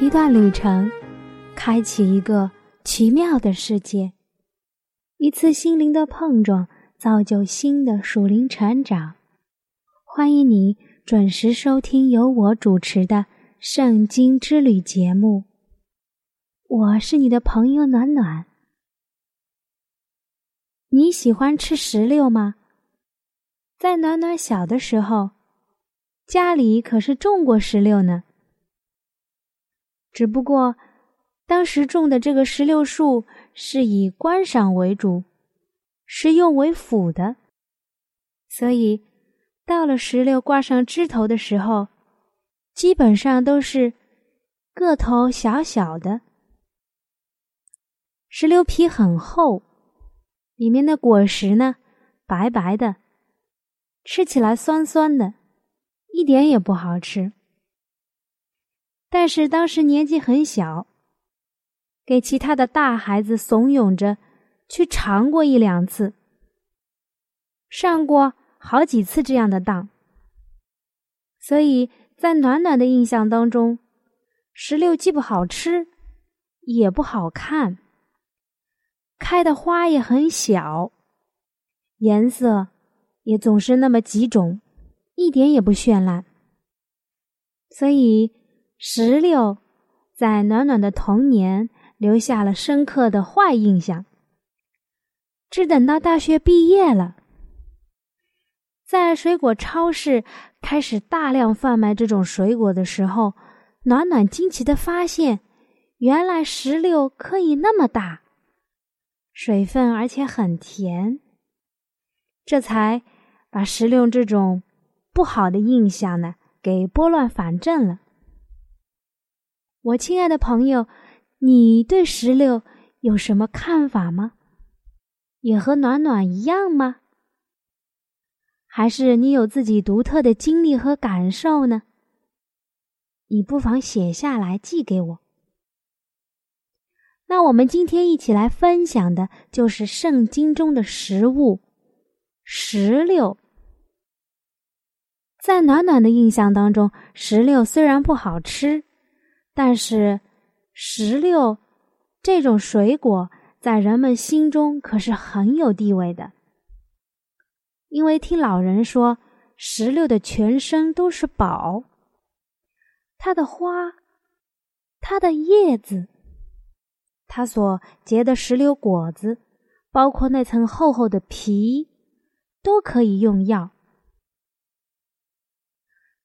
一段旅程，开启一个奇妙的世界；一次心灵的碰撞，造就新的属灵成长。欢迎你准时收听由我主持的《圣经之旅》节目。我是你的朋友暖暖。你喜欢吃石榴吗？在暖暖小的时候，家里可是种过石榴呢。只不过，当时种的这个石榴树是以观赏为主，食用为辅的，所以到了石榴挂上枝头的时候，基本上都是个头小小的。石榴皮很厚，里面的果实呢白白的，吃起来酸酸的，一点也不好吃。但是当时年纪很小，给其他的大孩子怂恿着去尝过一两次，上过好几次这样的当，所以在暖暖的印象当中，石榴既不好吃，也不好看，开的花也很小，颜色也总是那么几种，一点也不绚烂，所以。石榴在暖暖的童年留下了深刻的坏印象。只等到大学毕业了，在水果超市开始大量贩卖这种水果的时候，暖暖惊奇的发现，原来石榴可以那么大，水分而且很甜。这才把石榴这种不好的印象呢给拨乱反正了。我亲爱的朋友，你对石榴有什么看法吗？也和暖暖一样吗？还是你有自己独特的经历和感受呢？你不妨写下来寄给我。那我们今天一起来分享的就是圣经中的食物——石榴。在暖暖的印象当中，石榴虽然不好吃。但是，石榴这种水果在人们心中可是很有地位的。因为听老人说，石榴的全身都是宝，它的花、它的叶子、它所结的石榴果子，包括那层厚厚的皮，都可以用药。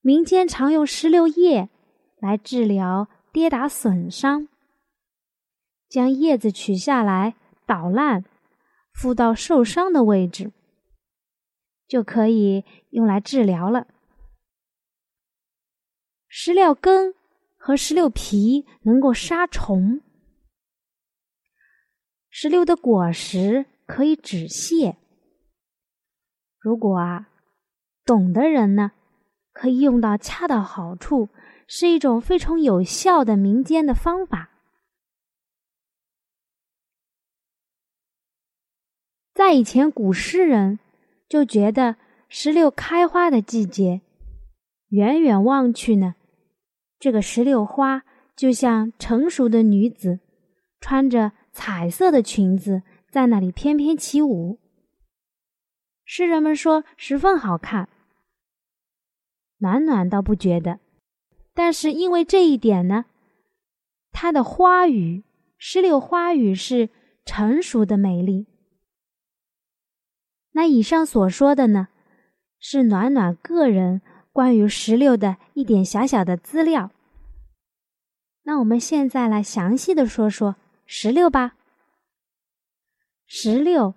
民间常用石榴叶来治疗。跌打损伤，将叶子取下来捣烂，敷到受伤的位置，就可以用来治疗了。石榴根和石榴皮能够杀虫，石榴的果实可以止泻。如果啊，懂的人呢，可以用到恰到好处。是一种非常有效的民间的方法。在以前，古诗人就觉得石榴开花的季节，远远望去呢，这个石榴花就像成熟的女子，穿着彩色的裙子在那里翩翩起舞。诗人们说十分好看。暖暖倒不觉得。但是因为这一点呢，它的花语，石榴花语是成熟的美丽。那以上所说的呢，是暖暖个人关于石榴的一点小小的资料。那我们现在来详细的说说石榴吧。石榴，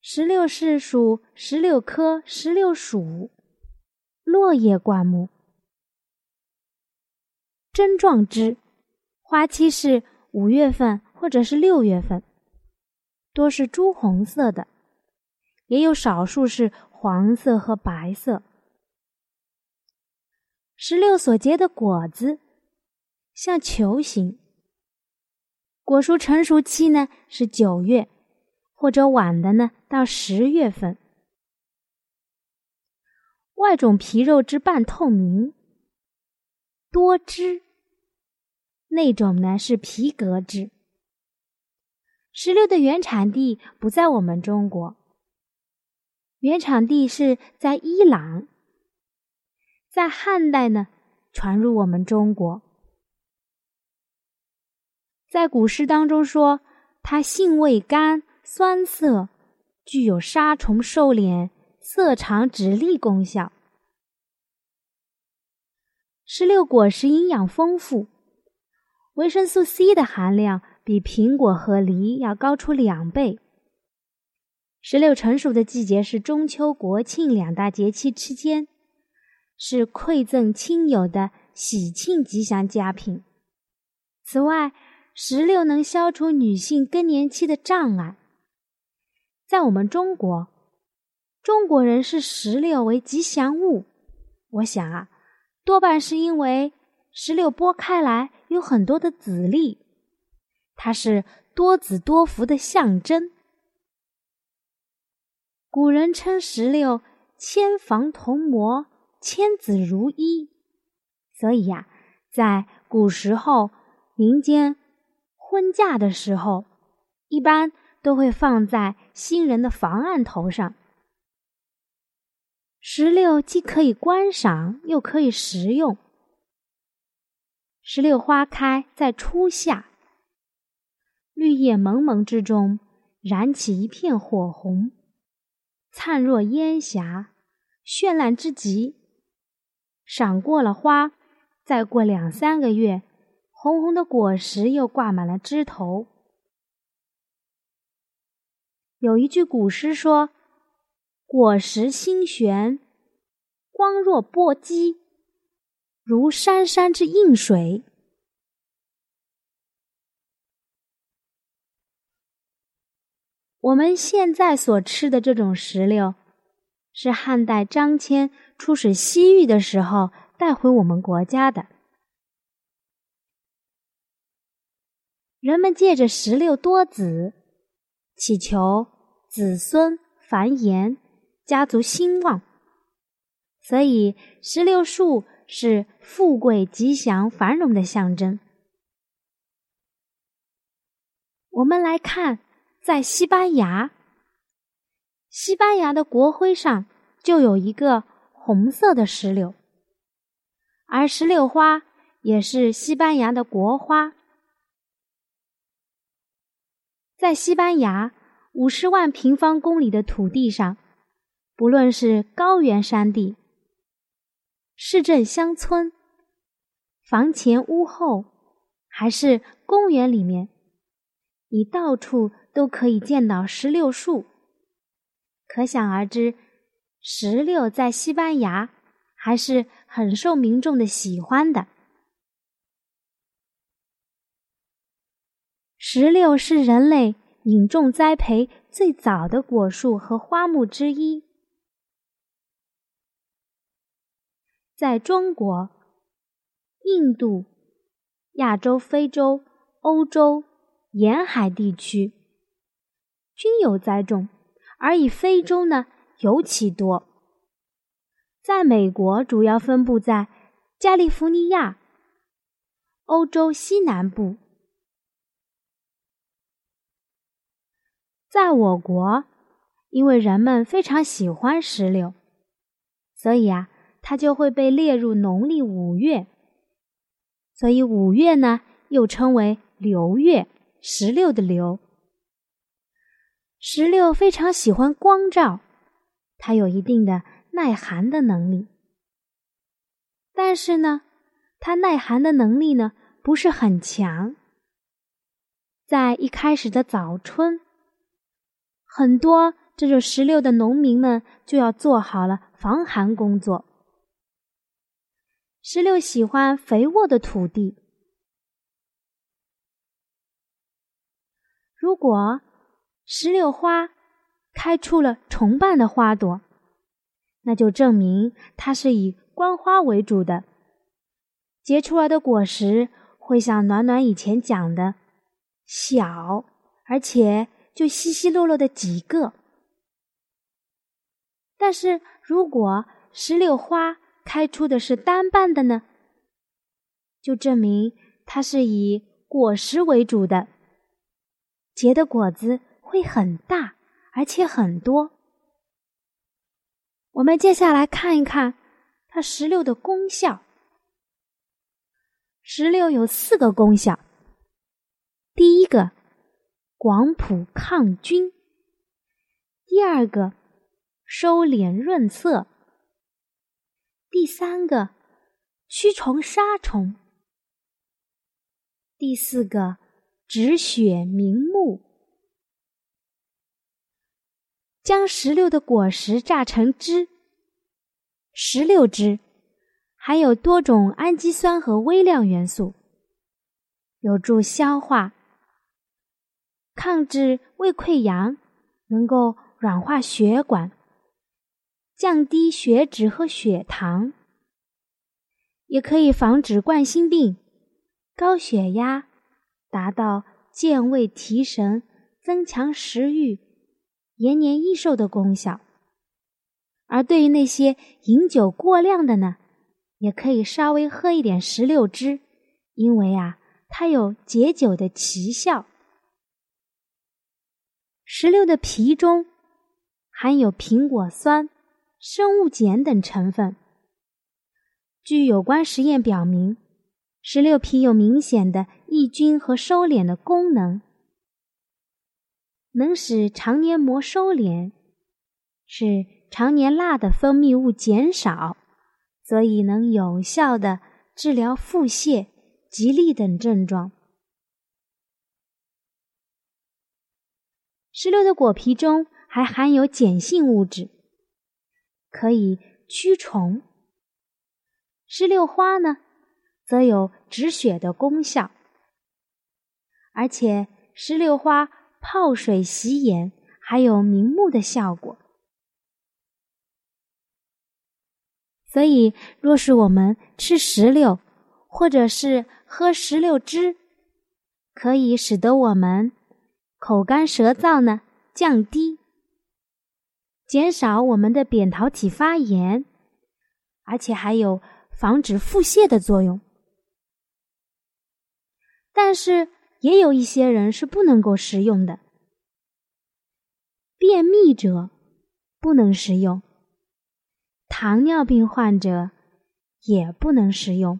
石榴是属石榴科石榴属落叶灌木。针状枝，花期是五月份或者是六月份，多是朱红色的，也有少数是黄色和白色。石榴所结的果子像球形，果树成熟期呢是九月，或者晚的呢到十月份。外种皮肉之半透明，多汁；那种呢是皮革质。石榴的原产地不在我们中国，原产地是在伊朗。在汉代呢，传入我们中国。在古诗当中说，它性味甘，酸涩，具有杀虫、瘦脸、色长、止痢功效。石榴果实营养丰富，维生素 C 的含量比苹果和梨要高出两倍。石榴成熟的季节是中秋、国庆两大节气之间。是馈赠亲友的喜庆吉祥佳品。此外，石榴能消除女性更年期的障碍。在我们中国，中国人视石榴为吉祥物。我想啊，多半是因为石榴剥开来有很多的籽粒，它是多子多福的象征。古人称石榴“千房同模”。千子如一，所以呀，在古时候，民间婚嫁的时候，一般都会放在新人的房案头上。石榴既可以观赏，又可以食用。石榴花开在初夏，绿叶蒙蒙之中，燃起一片火红，灿若烟霞，绚烂之极。赏过了花，再过两三个月，红红的果实又挂满了枝头。有一句古诗说：“果实新悬，光若波激，如山山之映水。”我们现在所吃的这种石榴，是汉代张骞。出使西域的时候带回我们国家的，人们借着石榴多子，祈求子孙繁衍、家族兴旺，所以石榴树是富贵、吉祥、繁荣的象征。我们来看，在西班牙，西班牙的国徽上就有一个。红色的石榴，而石榴花也是西班牙的国花。在西班牙五十万平方公里的土地上，不论是高原山地、市镇乡村、房前屋后，还是公园里面，你到处都可以见到石榴树，可想而知。石榴在西班牙还是很受民众的喜欢的。石榴是人类引种栽培最早的果树和花木之一，在中国、印度、亚洲、非洲、欧洲沿海地区均有栽种，而以非洲呢？尤其多，在美国主要分布在加利福尼亚、欧洲西南部。在我国，因为人们非常喜欢石榴，所以啊，它就会被列入农历五月。所以五月呢，又称为榴月，石榴的榴。石榴非常喜欢光照。它有一定的耐寒的能力，但是呢，它耐寒的能力呢不是很强。在一开始的早春，很多这种石榴的农民们就要做好了防寒工作。石榴喜欢肥沃的土地。如果石榴花开出了重瓣的花朵，那就证明它是以观花为主的。结出来的果实会像暖暖以前讲的，小，而且就稀稀落落的几个。但是如果石榴花开出的是单瓣的呢，就证明它是以果实为主的，结的果子会很大，而且很多。我们接下来看一看它石榴的功效。石榴有四个功效：第一个，广谱抗菌；第二个，收敛润色；第三个，驱虫杀虫；第四个，止血明目。将石榴的果实榨成汁，石榴汁含有多种氨基酸和微量元素，有助消化，抗治胃溃疡，能够软化血管。降低血脂和血糖，也可以防止冠心病、高血压，达到健胃提神、增强食欲、延年益寿的功效。而对于那些饮酒过量的呢，也可以稍微喝一点石榴汁，因为啊，它有解酒的奇效。石榴的皮中含有苹果酸。生物碱等成分。据有关实验表明，石榴皮有明显的抑菌和收敛的功能，能使肠黏膜收敛，使肠黏蜡的分泌物减少，所以能有效的治疗腹泻、吉痢等症状。石榴的果皮中还含有碱性物质。可以驱虫，石榴花呢，则有止血的功效，而且石榴花泡水洗眼还有明目的效果。所以，若是我们吃石榴，或者是喝石榴汁，可以使得我们口干舌燥呢降低。减少我们的扁桃体发炎，而且还有防止腹泻的作用。但是也有一些人是不能够食用的，便秘者不能食用，糖尿病患者也不能食用，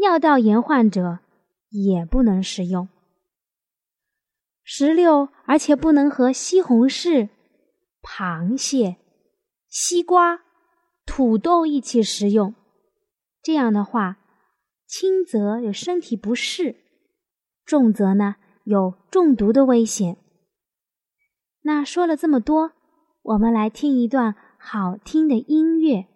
尿道炎患者也不能食用。石榴，而且不能和西红柿。螃蟹、西瓜、土豆一起食用，这样的话，轻则有身体不适，重则呢有中毒的危险。那说了这么多，我们来听一段好听的音乐。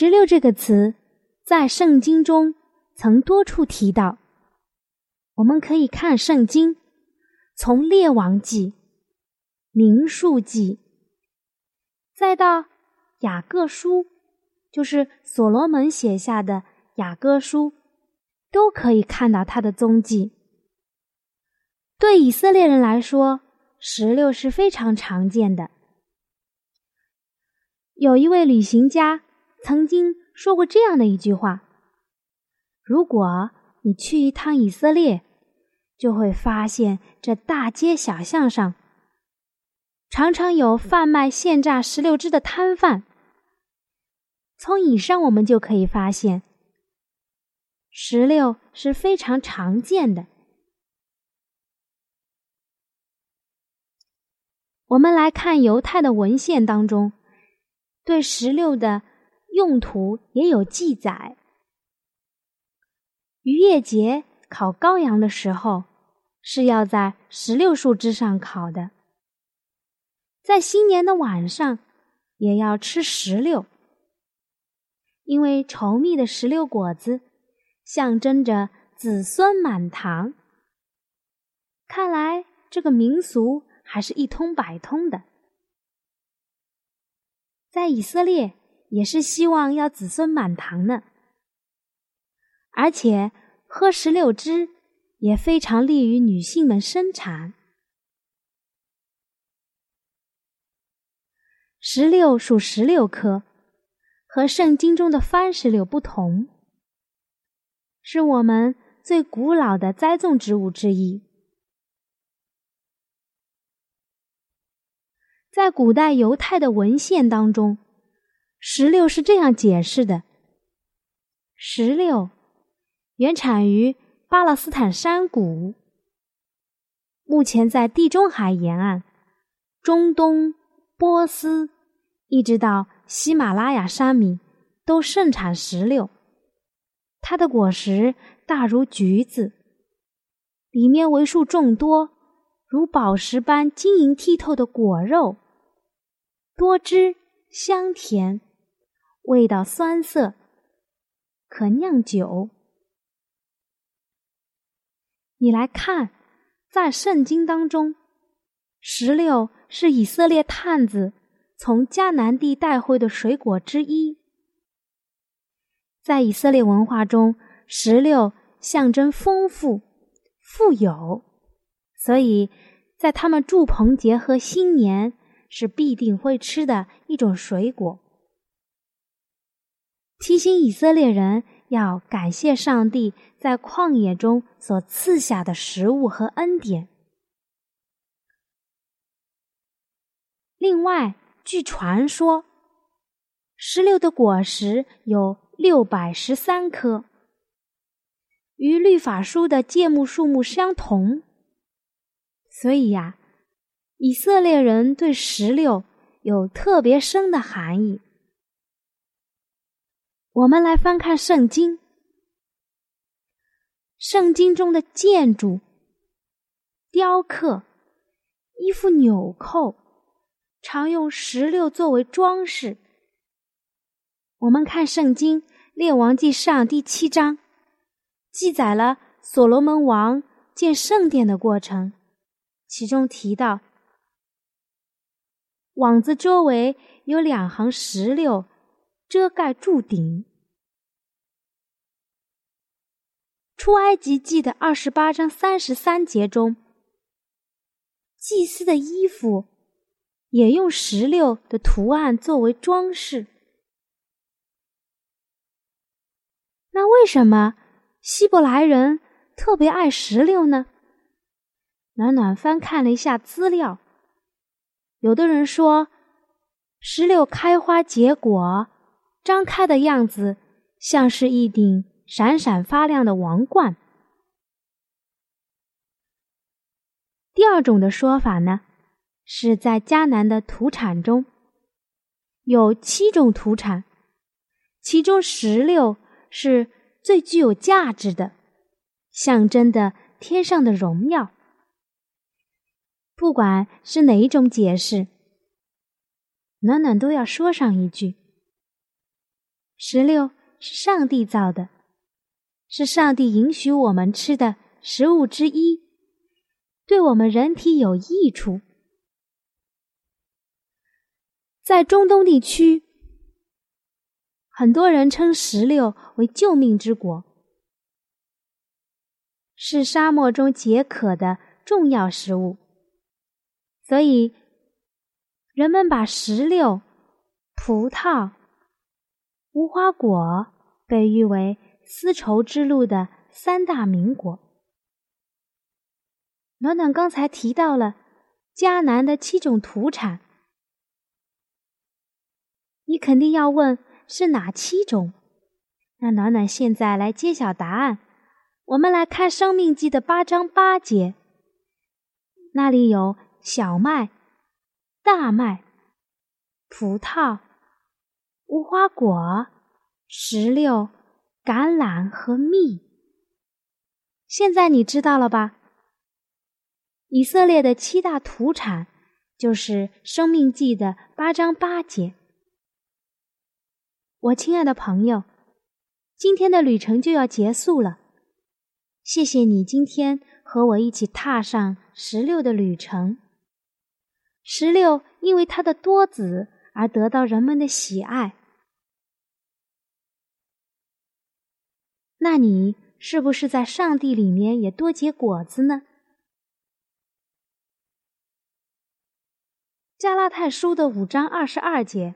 石榴这个词在圣经中曾多处提到。我们可以看圣经，从列王记、民数记，再到雅各书，就是所罗门写下的雅各书，都可以看到他的踪迹。对以色列人来说，石榴是非常常见的。有一位旅行家曾经说过这样的一句话：“如果你去一趟以色列，就会发现这大街小巷上常常有贩卖现榨石榴汁的摊贩。从以上我们就可以发现，石榴是非常常见的。我们来看犹太的文献当中。对石榴的用途也有记载。渔业节烤羔羊的时候，是要在石榴树枝上烤的。在新年的晚上，也要吃石榴，因为稠密的石榴果子象征着子孙满堂。看来这个民俗还是一通百通的。在以色列也是希望要子孙满堂呢，而且喝石榴汁也非常利于女性们生产。石榴属石榴科，和圣经中的番石榴不同，是我们最古老的栽种植物之一。在古代犹太的文献当中，石榴是这样解释的：石榴原产于巴勒斯坦山谷，目前在地中海沿岸、中东、波斯，一直到喜马拉雅山米都盛产石榴。它的果实大如橘子，里面为数众多。如宝石般晶莹剔透的果肉，多汁香甜，味道酸涩，可酿酒。你来看，在圣经当中，石榴是以色列探子从迦南地带回的水果之一。在以色列文化中，石榴象征丰富、富有。所以，在他们祝棚节和新年是必定会吃的一种水果，提醒以色列人要感谢上帝在旷野中所赐下的食物和恩典。另外，据传说，石榴的果实有六百十三颗，与律法书的芥目数目相同。所以呀，以色列人对石榴有特别深的含义。我们来翻看圣经，圣经中的建筑、雕刻、衣服纽扣，常用石榴作为装饰。我们看圣经《列王记上》第七章，记载了所罗门王建圣殿的过程。其中提到，网子周围有两行石榴遮盖柱顶。出埃及记的二十八章三十三节中，祭司的衣服也用石榴的图案作为装饰。那为什么希伯来人特别爱石榴呢？暖暖翻看了一下资料，有的人说，石榴开花结果，张开的样子像是一顶闪闪发亮的王冠。第二种的说法呢，是在迦南的土产中有七种土产，其中石榴是最具有价值的，象征的天上的荣耀。不管是哪一种解释，暖暖都要说上一句：石榴是上帝造的，是上帝允许我们吃的食物之一，对我们人体有益处。在中东地区，很多人称石榴为救命之果，是沙漠中解渴的重要食物，所以人们把石榴、葡萄。无花果被誉为丝绸之路的三大名果。暖暖刚才提到了迦南的七种土产，你肯定要问是哪七种？那暖暖现在来揭晓答案。我们来看《生命记》的八章八节，那里有小麦、大麦、葡萄。无花果、石榴、橄榄和蜜。现在你知道了吧？以色列的七大土产就是《生命记》的八章八节。我亲爱的朋友，今天的旅程就要结束了。谢谢你今天和我一起踏上石榴的旅程。石榴因为它的多籽而得到人们的喜爱。那你是不是在上帝里面也多结果子呢？加拉太书的五章二十二节，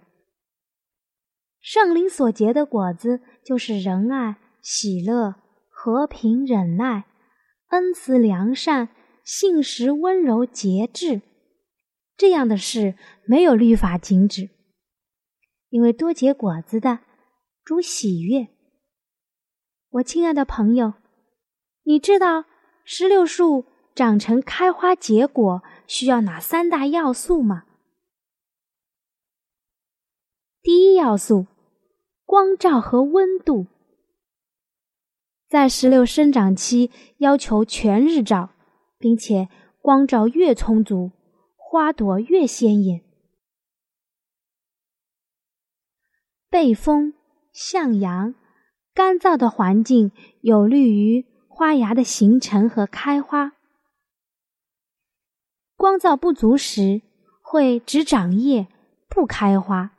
圣灵所结的果子就是仁爱、喜乐、和平、忍耐、恩慈、良善、信实、温柔、节制。这样的事没有律法禁止，因为多结果子的主喜悦。我亲爱的朋友，你知道石榴树长成开花结果需要哪三大要素吗？第一要素，光照和温度。在石榴生长期，要求全日照，并且光照越充足，花朵越鲜艳。背风向阳。干燥的环境有利于花芽的形成和开花。光照不足时，会只长叶不开花。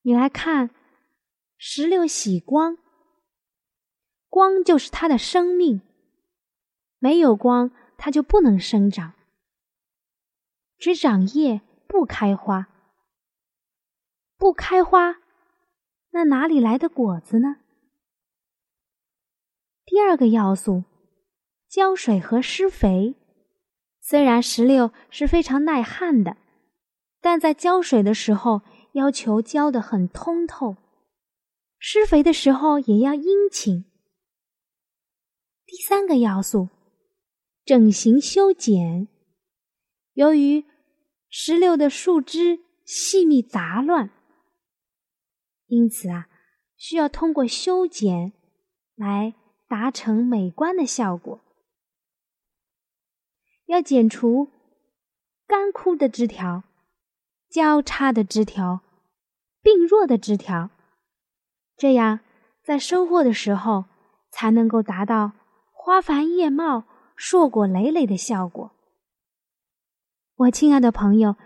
你来看，石榴喜光，光就是它的生命，没有光它就不能生长。只长叶不开花，不开花。那哪里来的果子呢？第二个要素，浇水和施肥。虽然石榴是非常耐旱的，但在浇水的时候要求浇得很通透，施肥的时候也要殷勤。第三个要素，整形修剪。由于石榴的树枝细密杂乱。因此啊，需要通过修剪来达成美观的效果。要剪除干枯的枝条、交叉的枝条、病弱的枝条，这样在收获的时候才能够达到花繁叶茂、硕果累累的效果。我亲爱的朋友，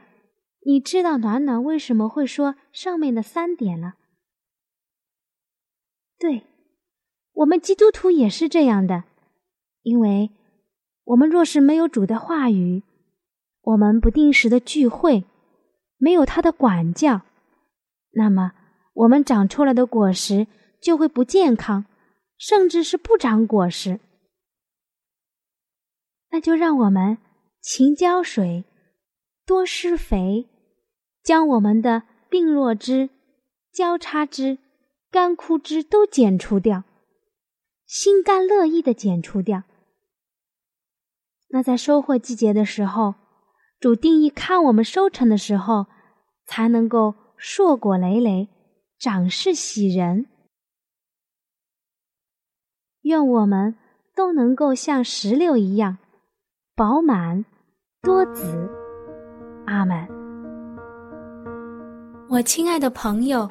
你知道暖暖为什么会说上面的三点了？对，我们基督徒也是这样的，因为我们若是没有主的话语，我们不定时的聚会，没有他的管教，那么我们长出来的果实就会不健康，甚至是不长果实。那就让我们勤浇水，多施肥，将我们的病弱枝、交叉枝。干枯枝都剪除掉，心甘乐意的剪除掉。那在收获季节的时候，主定义看我们收成的时候，才能够硕果累累，长势喜人。愿我们都能够像石榴一样饱满多子。阿门。我亲爱的朋友。